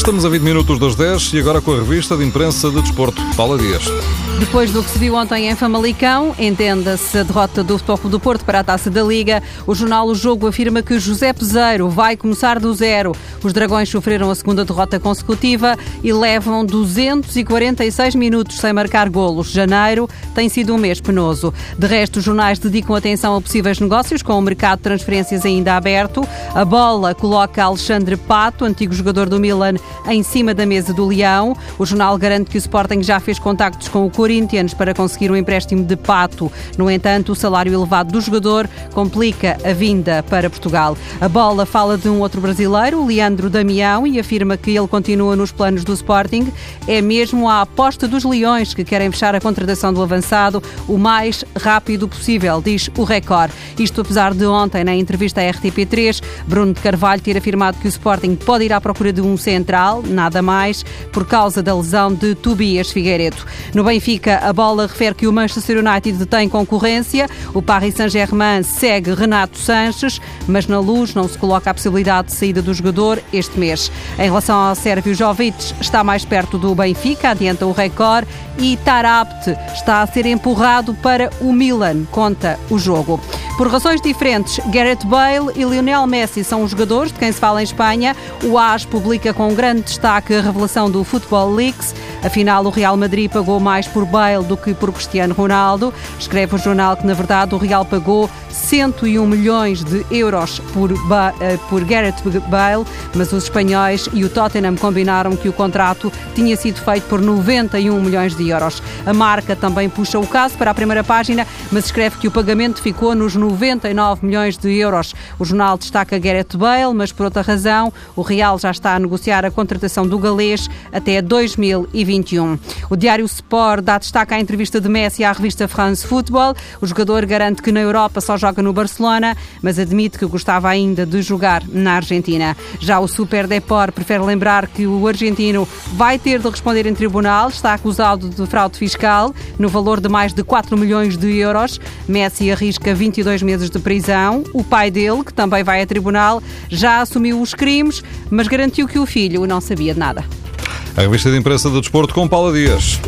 Estamos a 20 minutos das 10 e agora com a revista de imprensa de desporto. Paula Dias. Depois do que se viu ontem em Famalicão, entenda-se a derrota do Futebol do Porto para a Taça da Liga, o jornal O Jogo afirma que José Peseiro vai começar do zero. Os Dragões sofreram a segunda derrota consecutiva e levam 246 minutos sem marcar golos. Janeiro tem sido um mês penoso. De resto, os jornais dedicam atenção a possíveis negócios, com o mercado de transferências ainda aberto. A bola coloca Alexandre Pato, antigo jogador do Milan, em cima da mesa do Leão. O jornal garante que o Sporting já fez contactos com o Corinthians para conseguir um empréstimo de Pato. No entanto, o salário elevado do jogador complica a vinda para Portugal. A bola fala de um outro brasileiro, Leandro Damião, e afirma que ele continua nos planos do Sporting. É mesmo a aposta dos Leões que querem fechar a contratação do avançado o mais rápido possível, diz o Record. Isto apesar de ontem, na entrevista à RTP3, Bruno de Carvalho ter afirmado que o Sporting pode ir à procura de um central, nada mais, por causa da lesão de Tobias Figueiredo. No Benfica, a bola refere que o Manchester United tem concorrência. O Paris Saint-Germain segue Renato Sanches, mas na luz não se coloca a possibilidade de saída do jogador este mês. Em relação ao Sérvio Jovic, está mais perto do Benfica, adianta o Record, e Tarabt está a ser empurrado para o Milan, conta o jogo. Por razões diferentes, Gareth Bale e Lionel Messi são os jogadores de quem se fala em Espanha. O AS publica com grande destaque a revelação do Football Leaks. Afinal, o Real Madrid pagou mais por Bale do que por Cristiano Ronaldo. Escreve o jornal que, na verdade, o Real pagou 101 milhões de euros por, eh, por Gareth Bale, mas os espanhóis e o Tottenham combinaram que o contrato tinha sido feito por 91 milhões de euros. A marca também puxa o caso para a primeira página, mas escreve que o pagamento ficou nos 99 milhões de euros. O jornal destaca Gareth Bale, mas por outra razão, o Real já está a negociar a contratação do galês até 2021. O Diário Sport dá destaque à entrevista de Messi à revista France Football. O jogador garante que na Europa só joga no Barcelona, mas admite que gostava ainda de jogar na Argentina. Já o Super Deport prefere lembrar que o argentino vai ter de responder em tribunal, está acusado de fraude fiscal no valor de mais de 4 milhões de euros. Messi arrisca 22 dois meses de prisão. O pai dele, que também vai a tribunal, já assumiu os crimes, mas garantiu que o filho não sabia de nada. A revista de imprensa do desporto com Paula Dias.